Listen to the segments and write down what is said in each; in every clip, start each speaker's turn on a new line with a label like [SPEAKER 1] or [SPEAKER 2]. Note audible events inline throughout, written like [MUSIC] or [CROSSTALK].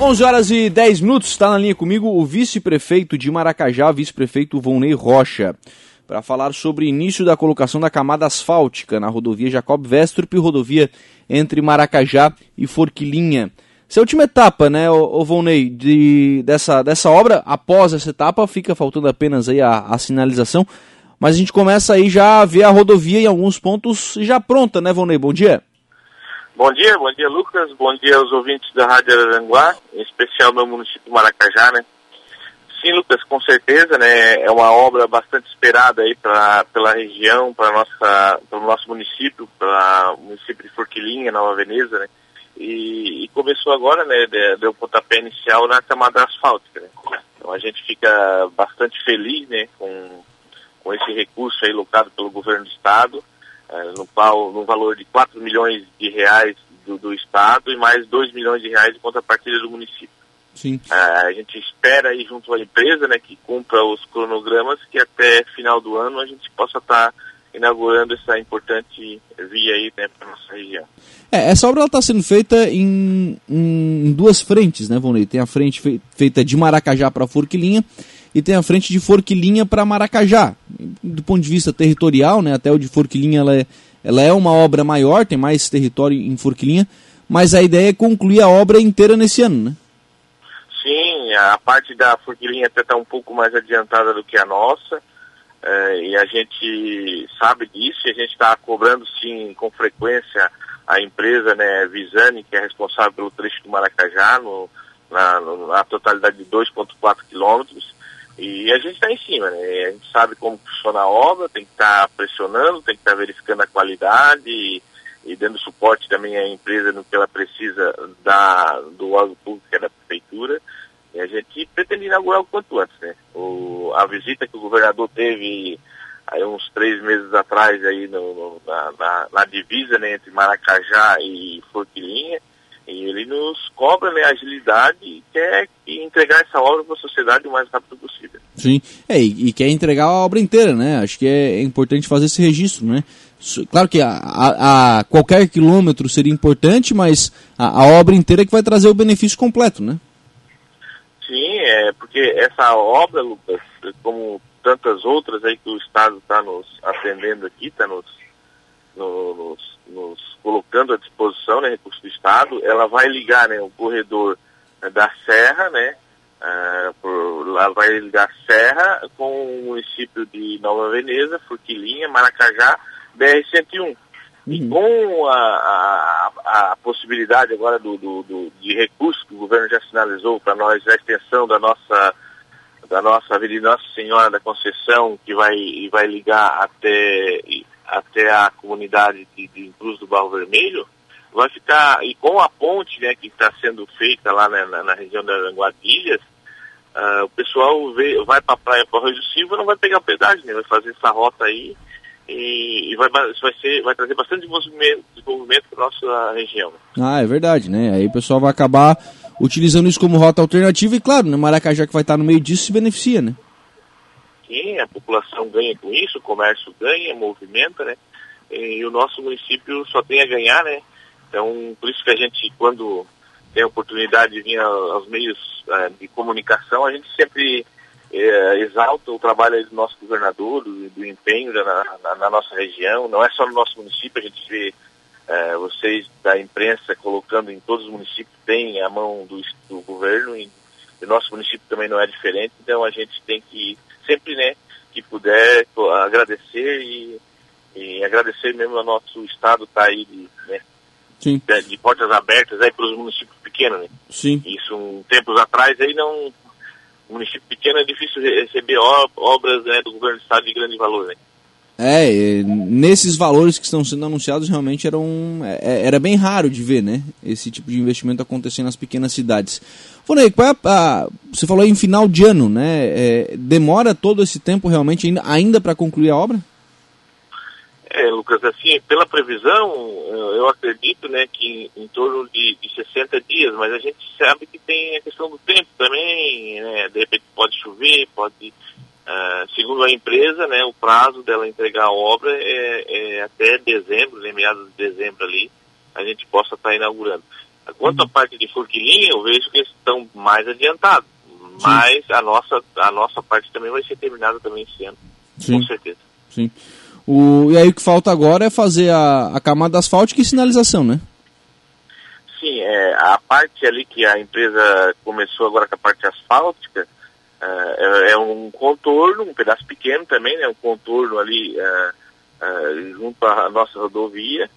[SPEAKER 1] 11 horas e 10 minutos, está na linha comigo o vice-prefeito de Maracajá, vice-prefeito Volney Rocha, para falar sobre início da colocação da camada asfáltica na rodovia Jacob Vestrup, rodovia entre Maracajá e Forquilinha. Essa é a última etapa, né, o Volney, de, dessa, dessa obra. Após essa etapa, fica faltando apenas aí a, a sinalização, mas a gente começa aí já a ver a rodovia em alguns pontos já pronta, né, Volney? Bom dia.
[SPEAKER 2] Bom dia, bom dia Lucas, bom dia aos ouvintes da Rádio Araranguá, em especial meu município Maracajá, né? Sim, Lucas, com certeza, né? É uma obra bastante esperada aí pra, pela região, para nossa, pelo nosso município, para o município de Forquilinha, Nova Veneza, né? E, e começou agora, né? Deu pontapé inicial na camada asfáltica, né? Então a gente fica bastante feliz, né? Com, com esse recurso aí locado pelo governo do estado no, qual, no valor de 4 milhões de reais do, do Estado e mais 2 milhões de reais de contrapartida do município.
[SPEAKER 1] Sim.
[SPEAKER 2] É, a gente espera aí junto à empresa, né, que cumpra os cronogramas, que até final do ano a gente possa estar tá inaugurando essa importante via aí né, para nossa região.
[SPEAKER 1] É, essa obra está sendo feita em, em, duas frentes, né, Vonei? Tem a frente feita de Maracajá para Forquilinha e tem a frente de Forquilinha para Maracajá. Do ponto de vista territorial, né, até o de Forquilinha ela é, ela é uma obra maior, tem mais território em Forquilinha, mas a ideia é concluir a obra inteira nesse ano, né?
[SPEAKER 2] Sim, a parte da Forquilinha até está um pouco mais adiantada do que a nossa, é, e a gente sabe disso, e a gente está cobrando sim com frequência a empresa, né, Visani, que é responsável pelo trecho do Maracajá, no, na, na totalidade de 2,4 quilômetros, e a gente está em cima, né? A gente sabe como funciona a obra, tem que estar tá pressionando, tem que estar tá verificando a qualidade e, e, dando suporte também à empresa no que ela precisa da, do órgão público, que é da prefeitura. E a gente pretende inaugurar o quanto antes, né? O, a visita que o governador teve aí uns três meses atrás aí no, no, na, na, na, divisa né, entre Maracajá e Forquilinha, e ele nos cobra né, agilidade e quer entregar essa obra para a sociedade o mais rápido possível.
[SPEAKER 1] Sim, é, e, e, quer entregar a obra inteira, né? Acho que é, é importante fazer esse registro, né? Claro que a, a, a, qualquer quilômetro seria importante, mas a, a obra inteira é que vai trazer o benefício completo, né?
[SPEAKER 2] Sim, é porque essa obra, Lucas, como tantas outras aí que o Estado está nos atendendo aqui, está nos, nos nos colocando à disposição, né, recurso do Estado, ela vai ligar né, o corredor né, da Serra, né, uh, por, ela vai ligar Serra com o município de Nova Veneza, Forquilinha, Maracajá, BR-101. Uhum. E com a, a, a, possibilidade agora do, do, do, de recurso que o governo já sinalizou para nós, a extensão da nossa da nossa Avenida Nossa Senhora da Conceição, que vai, vai ligar até até a comunidade de, de Cruz do Barro Vermelho, vai ficar, e com a ponte né, que está sendo feita lá na, na, na região das Anguadilhas, uh, o pessoal vê, vai para a praia para o Rio do Silva não vai pegar pedágio, né, vai fazer essa rota aí e, e vai, vai, ser, vai trazer bastante desenvolvimento, desenvolvimento para a nossa região.
[SPEAKER 1] Ah, é verdade, né? Aí o pessoal vai acabar utilizando isso como rota alternativa e, claro, né, Maracajá que vai estar no meio disso se beneficia, né?
[SPEAKER 2] A população ganha com isso, o comércio ganha, movimenta, né? E o nosso município só tem a ganhar, né? Então, por isso que a gente, quando tem a oportunidade de vir aos meios uh, de comunicação, a gente sempre uh, exalta o trabalho do nosso governador, do, do empenho na, na, nossa região. Não é só no nosso município, a gente vê uh, vocês da imprensa colocando em todos os municípios, tem a mão do, do governo e o nosso município também não é diferente, então a gente tem que sempre, né, que puder agradecer e, e agradecer mesmo ao nosso estado tá aí de, né,
[SPEAKER 1] Sim.
[SPEAKER 2] de, de portas abertas aí para os municípios pequenos, né?
[SPEAKER 1] Sim.
[SPEAKER 2] Isso um tempos atrás aí não município pequeno é difícil receber obras né, do governo do estado de grande valor, né?
[SPEAKER 1] É, nesses valores que estão sendo anunciados realmente eram, é, é, era bem raro de ver, né? Esse tipo de investimento acontecendo nas pequenas cidades. Fonei, é a, você falou em final de ano, né? É, demora todo esse tempo realmente ainda, ainda para concluir a obra?
[SPEAKER 2] É, Lucas, assim, pela previsão, eu acredito, né, que em, em torno de, de 60 dias, mas a gente sabe que tem a questão do tempo também, né? De repente pode chover, pode Uh, segundo a empresa, né, o prazo dela entregar a obra é, é até dezembro, né, meados de dezembro ali, a gente possa estar tá inaugurando. Quanto à parte de Forquilinha, eu vejo que eles estão mais adiantados. Mas a nossa, a nossa parte também vai ser terminada também esse ano. Sim. Com certeza.
[SPEAKER 1] Sim. O, e aí o que falta agora é fazer a, a camada asfáltica e sinalização, né?
[SPEAKER 2] Sim, é, a parte ali que a empresa começou agora com a parte asfáltica é, é um contorno, um pedaço pequeno também, né? Um contorno ali é, é, junto à nossa rodovia.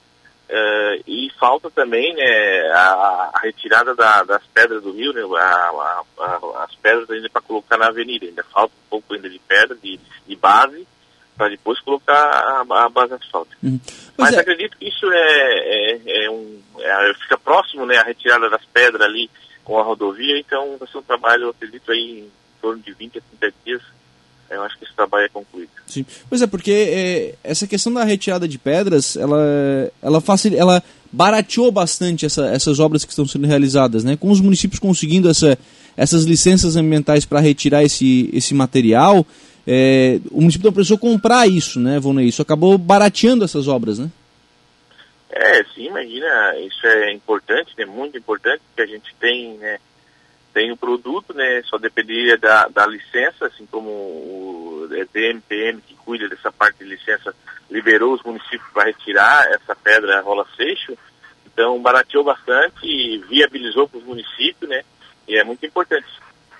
[SPEAKER 2] Uh, e falta também né, a, a retirada da, das pedras do rio, né, a, a, as pedras ainda para colocar na avenida. Ainda falta um pouco ainda de pedra, de, de base, para depois colocar a, base asfáltica. Uhum. Mas é. acredito que isso é, é, é um. É, fica próximo né, a retirada das pedras ali com a rodovia, então vai ser um trabalho, eu acredito, aí em torno de 20 a 30 dias eu acho que esse trabalho é concluído.
[SPEAKER 1] Sim. Pois é, porque é, essa questão da retirada de pedras, ela, ela, facil, ela barateou bastante essa, essas obras que estão sendo realizadas, né? Com os municípios conseguindo essa, essas licenças ambientais para retirar esse, esse material, é, o município não precisou comprar isso, né, Vonei? Isso acabou barateando essas obras, né?
[SPEAKER 2] É, sim, imagina, isso é importante, é né, muito importante, que a gente tem, né, tem o produto, né, só dependeria da, da licença, assim como o DMPM que cuida dessa parte de licença liberou os municípios para retirar essa pedra rola seixo, então barateou bastante e viabilizou para os municípios, né, e é muito importante.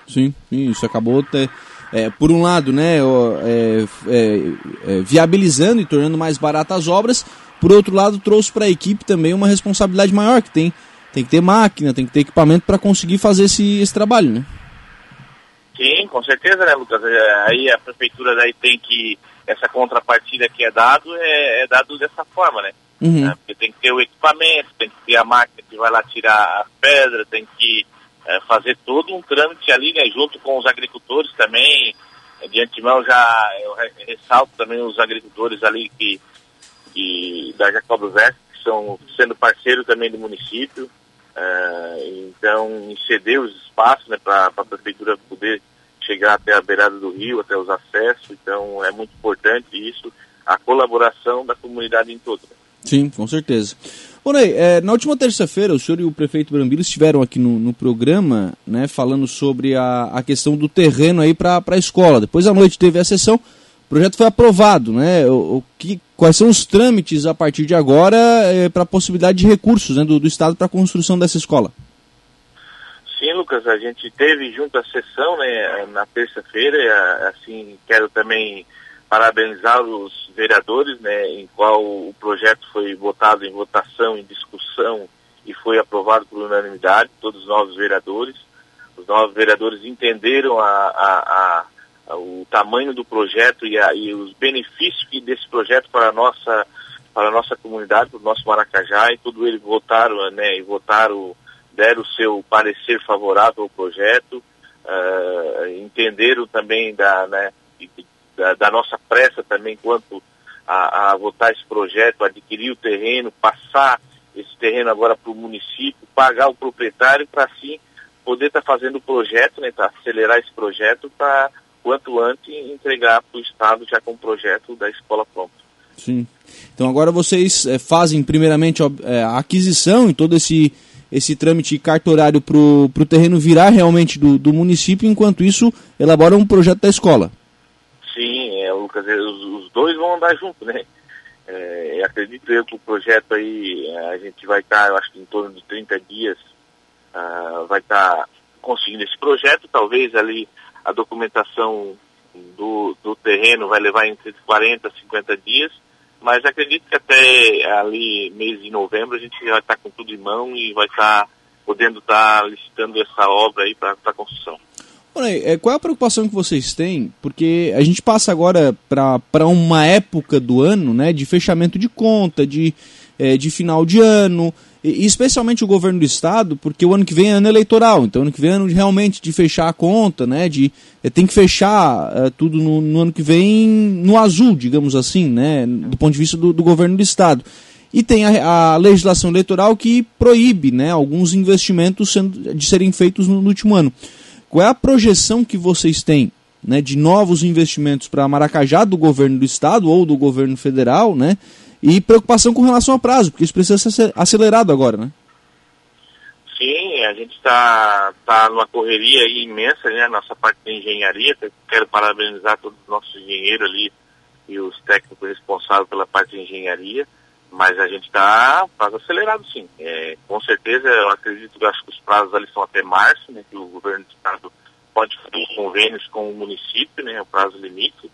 [SPEAKER 1] Sim, isso acabou ter, é, por um lado, né, é, é, é, viabilizando e tornando mais baratas as obras, por outro lado trouxe para a equipe também uma responsabilidade maior que tem tem que ter máquina, tem que ter equipamento para conseguir fazer esse, esse trabalho, né?
[SPEAKER 2] Sim, com certeza, né, Lucas? É, aí a prefeitura daí tem que, essa contrapartida que é dado, é, é dado dessa forma, né? Uhum. É, porque tem que ter o equipamento, tem que ter a máquina que vai lá tirar as pedras, tem que é, fazer todo um trâmite ali, né, junto com os agricultores também. De antemão já eu ressalto também os agricultores ali que, que da Jacob Veste, estão sendo parceiros também do município. Uh, então, ceder os espaços né, para a prefeitura poder chegar até a beirada do rio, até os acessos. Então, é muito importante isso, a colaboração da comunidade em todo.
[SPEAKER 1] Sim, com certeza. Bom, Ney, é, na última terça-feira, o senhor e o prefeito Brambila estiveram aqui no, no programa, né, falando sobre a, a questão do terreno aí para a escola. Depois à noite teve a sessão, o projeto foi aprovado, né? O, o que, quais são os trâmites a partir de agora é, para a possibilidade de recursos né, do, do Estado para a construção dessa escola?
[SPEAKER 2] Sim, Lucas, a gente teve junto a sessão né, na terça-feira, assim, quero também parabenizar os vereadores, né, em qual o projeto foi votado em votação, em discussão e foi aprovado por unanimidade, todos os novos vereadores. Os novos vereadores entenderam a, a, a o tamanho do projeto e, a, e os benefícios desse projeto para a nossa para a nossa comunidade, para o nosso Maracajá, e tudo eles votaram, né, e votaram, deram o seu parecer favorável ao projeto, uh, entenderam também da, né, da, da, nossa pressa também quanto a, a, votar esse projeto, adquirir o terreno, passar esse terreno agora para o município, pagar o proprietário para assim poder estar tá fazendo o projeto, né, para acelerar esse projeto para quanto antes entregar para o Estado já com o projeto da escola pronta.
[SPEAKER 1] Sim. Então agora vocês é, fazem primeiramente é, a aquisição e todo esse, esse trâmite cartorário para o terreno virar realmente do, do município, enquanto isso elaboram um projeto da escola.
[SPEAKER 2] Sim, é, Lucas, os, os dois vão andar juntos, né? É, acredito eu que o projeto aí, a gente vai estar, tá, eu acho que em torno de 30 dias, uh, vai estar tá conseguindo esse projeto, talvez ali a documentação do, do terreno vai levar entre 40 e 50 dias, mas acredito que até ali mês de novembro a gente vai estar com tudo em mão e vai estar podendo estar licitando essa obra aí para a construção.
[SPEAKER 1] Aí, é, qual é a preocupação que vocês têm? Porque a gente passa agora para uma época do ano né, de fechamento de conta, de, é, de final de ano, e, especialmente o governo do estado, porque o ano que vem é ano eleitoral, então ano que vem é ano de, realmente de fechar a conta, né? De, é, tem que fechar é, tudo no, no, ano que vem no azul, digamos assim, né? Do ponto de vista do, do governo do estado. E tem a, a, legislação eleitoral que proíbe né, alguns investimentos sendo, de serem feitos no, no último ano. Qual é a projeção que vocês têm né, de novos investimentos para Maracajá do governo do estado ou do governo federal, né? E preocupação com relação ao prazo, porque isso precisa ser acelerado agora, né?
[SPEAKER 2] Sim, a gente está tá numa correria imensa, né? Nossa parte de engenharia. Quero parabenizar todos os nossos engenheiros ali e os técnicos responsáveis pela parte de engenharia. Mas a gente está prazo acelerado, sim. É, com certeza, eu acredito acho que os prazos ali são até março, né? Que o governo do estado pode fazer convênios com o município, né? O prazo limite.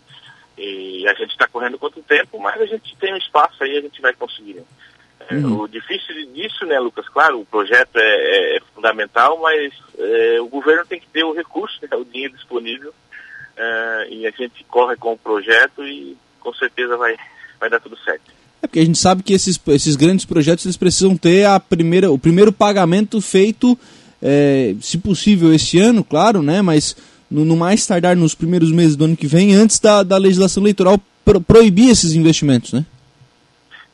[SPEAKER 2] E a gente está correndo quanto tempo, mas a gente tem um espaço aí, a gente vai conseguir. Né? Uhum. O difícil disso, né, Lucas? Claro, o projeto é, é fundamental, mas é, o governo tem que ter o recurso, né, [LAUGHS] o dinheiro disponível, é, e a gente corre com o projeto e com certeza vai, vai dar tudo certo.
[SPEAKER 1] É porque a gente sabe que esses, esses grandes projetos eles precisam ter a primeira, o primeiro pagamento feito, é, se possível, esse ano, claro, né? Mas no, no, mais tardar nos primeiros meses do ano que vem, antes da, da legislação eleitoral pro, proibir esses investimentos, né?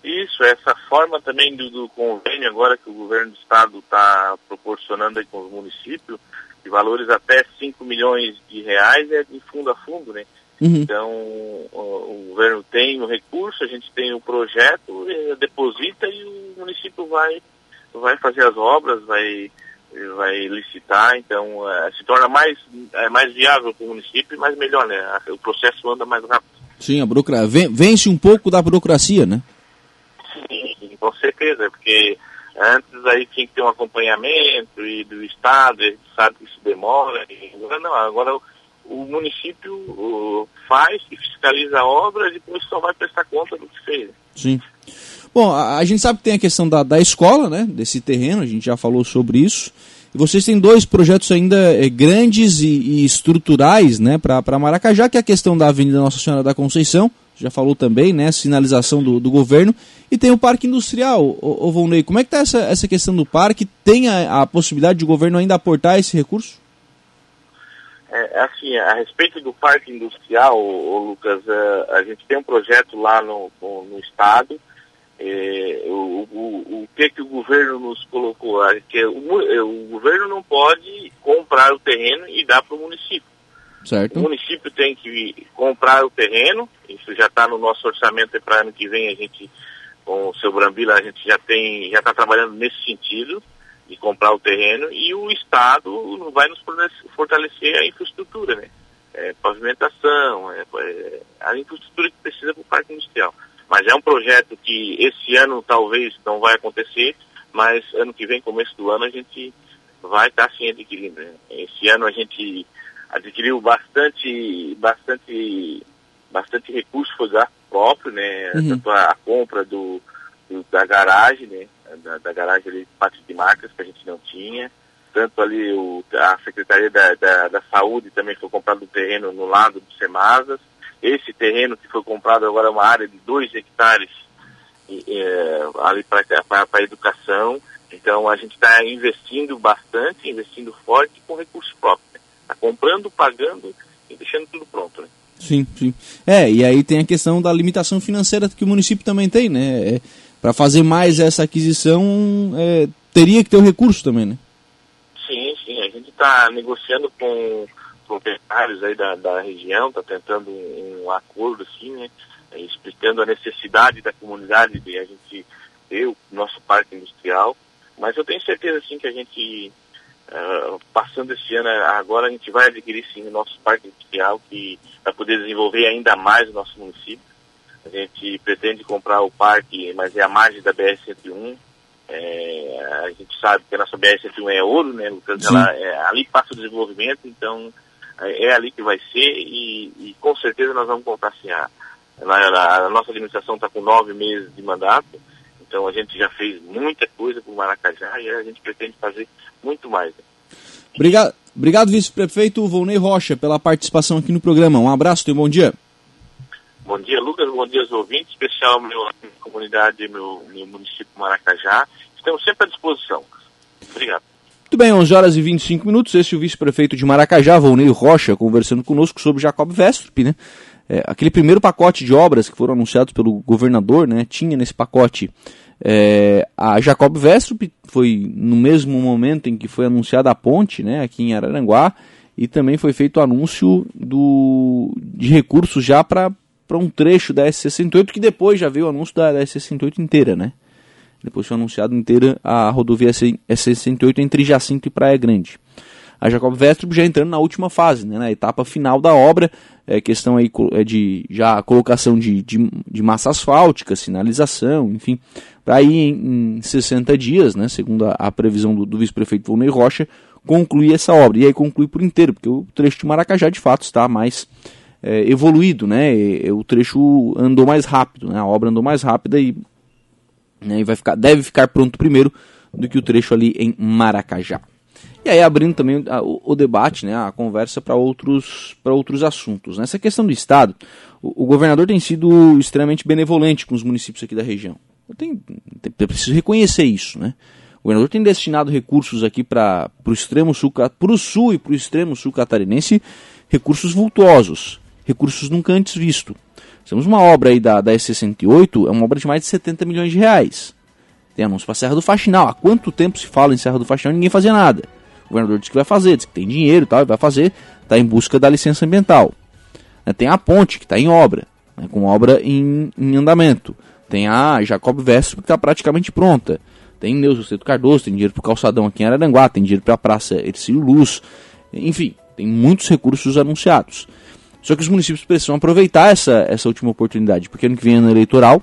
[SPEAKER 2] Isso, essa forma também do, do, convênio agora que o governo do estado está proporcionando aí com os municípios, de valores até 5 milhões de reais, é de fundo a fundo, né? Uhum. Então, o, o, governo tem o recurso, a gente tem o projeto, deposita e o município vai, vai fazer as obras, vai, vai licitar, então é, se torna mais, é, mais viável para o município e mais melhor, né? O processo anda mais rápido.
[SPEAKER 1] Sim, a burocracia, vence um pouco da burocracia, né?
[SPEAKER 2] Sim, com certeza, porque antes aí tinha que ter um acompanhamento e do Estado, a gente sabe que isso demora. agora não, agora o, o município o, faz e fiscaliza a obra e depois só vai prestar conta do que fez.
[SPEAKER 1] Sim. Bom, a, a gente sabe que tem a questão da, da escola, né? Desse terreno, a gente já falou sobre isso. E vocês têm dois projetos ainda é, grandes e, e, estruturais né, para Maracajá, que é a questão da Avenida Nossa Senhora da Conceição, já falou também, né? Sinalização do, do governo. E tem o Parque Industrial, o, o Volney. Como é que está essa, essa questão do parque? Tem a, a possibilidade de o governo ainda aportar esse recurso?
[SPEAKER 2] É, assim, a respeito do Parque Industrial, o, Lucas, a, é, a gente tem um projeto lá no, no, no Estado. É, o, o, o que que o governo nos colocou? É que o, é, o governo não pode comprar o terreno e dar para o município.
[SPEAKER 1] Certo.
[SPEAKER 2] O município tem que comprar o terreno, isso já está no nosso orçamento para ano que vem, a gente, com o seu Brambila, a gente já tem, já está trabalhando nesse sentido de comprar o terreno e o Estado vai nos fortalecer a infraestrutura, né? É, pavimentação, é, é, a infraestrutura que precisa para o parque industrial. Mas é um projeto que esse ano talvez não vai acontecer, mas ano que vem, começo do ano, a gente vai estar tá, sim adquirindo. Esse ano a gente adquiriu bastante, bastante, bastante recurso foi gasto próprio, né? Uhum. Tanto a, a compra do, do, da garagem, né? Da, da garagem ali, parte de marcas que a gente não tinha. Tanto ali o, a Secretaria da, da, da Saúde também foi comprado um terreno no lado do Semasas. Esse terreno que foi comprado agora é uma área de dois hectares é, ali para a educação. Então a gente está investindo bastante, investindo forte com recursos próprios. Está comprando, pagando e deixando tudo pronto, né?
[SPEAKER 1] Sim, sim. É, e aí tem a questão da limitação financeira que o município também tem, né? É, Para fazer mais essa aquisição, é, teria que ter o recurso também, né?
[SPEAKER 2] Sim, sim. A gente está negociando com proprietários aí da, da região, está tentando um, um, acordo, assim, né? explicando a necessidade da comunidade de a gente ter o nosso parque industrial. Mas eu tenho certeza, assim, que a gente Uh, passando esse ano, agora a gente vai adquirir sim o nosso parque industrial que vai poder desenvolver ainda mais o nosso município. A gente pretende comprar o parque, mas é a margem da BR-101. É, a gente sabe que a nossa BR-101 é ouro, né, Lucas? Ela, é, ali passa o desenvolvimento, então é, ali que vai ser e, e, com certeza nós vamos comprar sim. A, a, a nossa administração está com nove meses de mandato então a gente já fez muita coisa para o Maracajá e a gente pretende fazer muito mais.
[SPEAKER 1] Obrigado, obrigado vice-prefeito Volney Rocha, pela participação aqui no programa. Um abraço e um bom dia.
[SPEAKER 2] Bom dia, Lucas. Bom dia aos ouvintes, especial meu, minha comunidade, meu, meu município Maracajá. Estamos sempre à disposição. Obrigado.
[SPEAKER 1] Muito bem, 11 horas e 25 minutos. Esse é o vice-prefeito de Maracajá, Volney Rocha, conversando conosco sobre Jacob Vestrup, né? É, aquele primeiro pacote de obras que foram anunciados pelo governador, né? Tinha nesse pacote é, a Jacob Vestrup foi no mesmo momento em que foi anunciada a ponte, né, aqui em Araranguá, e também foi feito o anúncio do, de recursos já para um trecho da S68, que depois já veio o anúncio da, da S68 inteira, né? Depois foi anunciado inteira a rodovia S68 entre Jacinto e Praia Grande. A Jacob Vestrup já entrando na última fase, né, na etapa final da obra, é questão aí é de já colocação de, de, de massa asfáltica, sinalização, enfim, para ir em, em 60 dias, né, segundo a, a previsão do, do vice-prefeito Volney Rocha, concluir essa obra. E aí concluir por inteiro, porque o trecho de Maracajá de fato está mais é, evoluído, né? E, o trecho andou mais rápido, né? A obra andou mais rápida e, né, e vai ficar, deve ficar pronto primeiro do que o trecho ali em Maracajá. E aí abrindo também o, o, debate, né, a conversa para outros, outros assuntos. Nessa questão do Estado, o, o, governador tem sido extremamente benevolente com os municípios aqui da região. Eu, tenho, eu preciso reconhecer isso, né? O governador tem destinado recursos aqui para o extremo sul, para o sul e para o extremo sul catarinense, recursos vultuosos, recursos nunca antes vistos. Temos uma obra aí da, da S68, é uma obra de mais de 70 milhões de reais. Tem anúncio para Serra do Faxinal. Há quanto tempo se fala em Serra do Faxinal e ninguém fazia nada? O governador disse que vai fazer, disse que tem dinheiro e tal, vai fazer, está em busca da licença ambiental. Né, tem a ponte, que está em obra, né, com obra em, em, andamento. Tem a Jacob Vespo, que está praticamente pronta. Tem Neuza Cedo Cardoso, tem dinheiro para o calçadão aqui em Araranguá, tem dinheiro para a Praça Ercílio Luz. Enfim, tem muitos recursos anunciados. Só que os municípios precisam aproveitar essa, essa última oportunidade, porque ano que vem é ano eleitoral.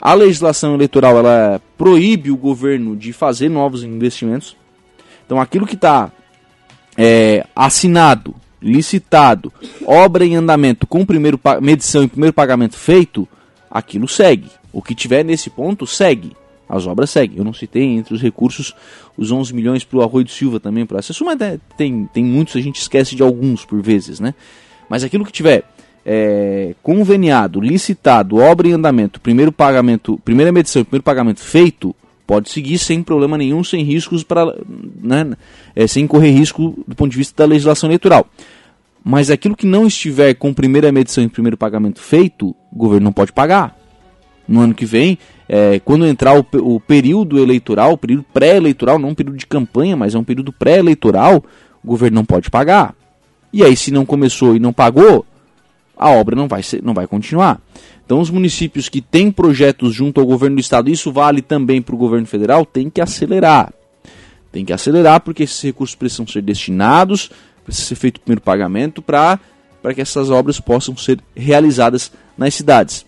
[SPEAKER 1] A legislação eleitoral ela proíbe o governo de fazer novos investimentos. Então aquilo que está é, assinado, licitado, obra em andamento, com primeiro medição e primeiro pagamento feito, aquilo segue. O que tiver nesse ponto segue. As obras seguem. Eu não citei entre os recursos os 11 milhões para o Arroio do Silva também para acesso, mas tem, tem muitos, a gente esquece de alguns por vezes, né? Mas aquilo que tiver é, conveniado, licitado, obra em andamento, primeiro pagamento, primeira medição, primeiro pagamento feito, pode seguir sem problema nenhum, sem riscos para, né, é, sem correr risco do ponto de vista da legislação eleitoral. Mas aquilo que não estiver com primeira medição e primeiro pagamento feito, o governo não pode pagar. No ano que vem, é, quando entrar o, o, período eleitoral, o período pré-eleitoral, não um período de campanha, mas é um período pré-eleitoral, o governo não pode pagar. E aí, se não começou e não pagou, a obra não vai, ser, não vai continuar. Então, os municípios que têm projetos junto ao governo do estado, isso vale também para o governo federal, tem que acelerar. Tem que acelerar porque esses recursos precisam ser destinados, precisa ser feito o primeiro pagamento para que essas obras possam ser realizadas nas cidades.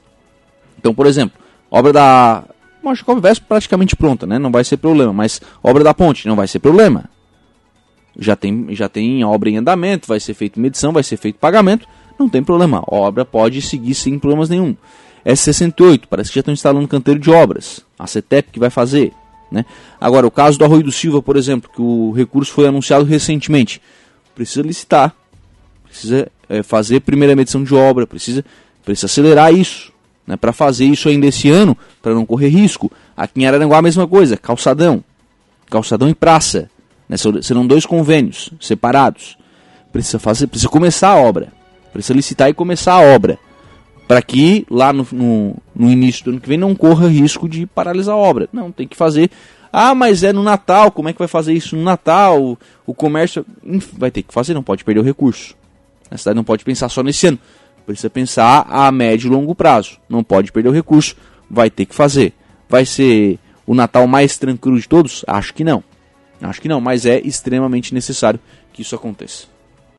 [SPEAKER 1] Então, por exemplo, obra da Machacov Vespa praticamente pronta, né? Não vai ser problema, mas obra da ponte não vai ser problema já tem, já tem obra em andamento, vai ser feita medição, vai ser feito pagamento, não tem problema. A obra pode seguir sem problemas nenhum. S68, parece que já estão instalando canteiro de obras. A CETEP que vai fazer. Né? Agora, o caso do Arroio do Silva, por exemplo, que o recurso foi anunciado recentemente, precisa licitar, precisa é, fazer primeira medição de obra, precisa, precisa acelerar isso. Né? Para fazer isso ainda esse ano, para não correr risco. Aqui em Araranguá a mesma coisa, calçadão. Calçadão e praça. Né? Serão dois convênios separados. Precisa fazer, precisa começar a obra. Precisa licitar e começar a obra. Para que lá no, no, no, início do ano que vem não corra risco de paralisar a obra. Não, tem que fazer. Ah, mas é no Natal, como é que vai fazer isso no Natal? O, comércio. Vai ter que fazer, não pode perder o recurso. A cidade não pode pensar só nesse ano. Precisa pensar a médio e longo prazo. Não pode perder o recurso. Vai ter que fazer. Vai ser o Natal mais tranquilo de todos? Acho que não. Acho que não, mas é extremamente necessário que isso aconteça.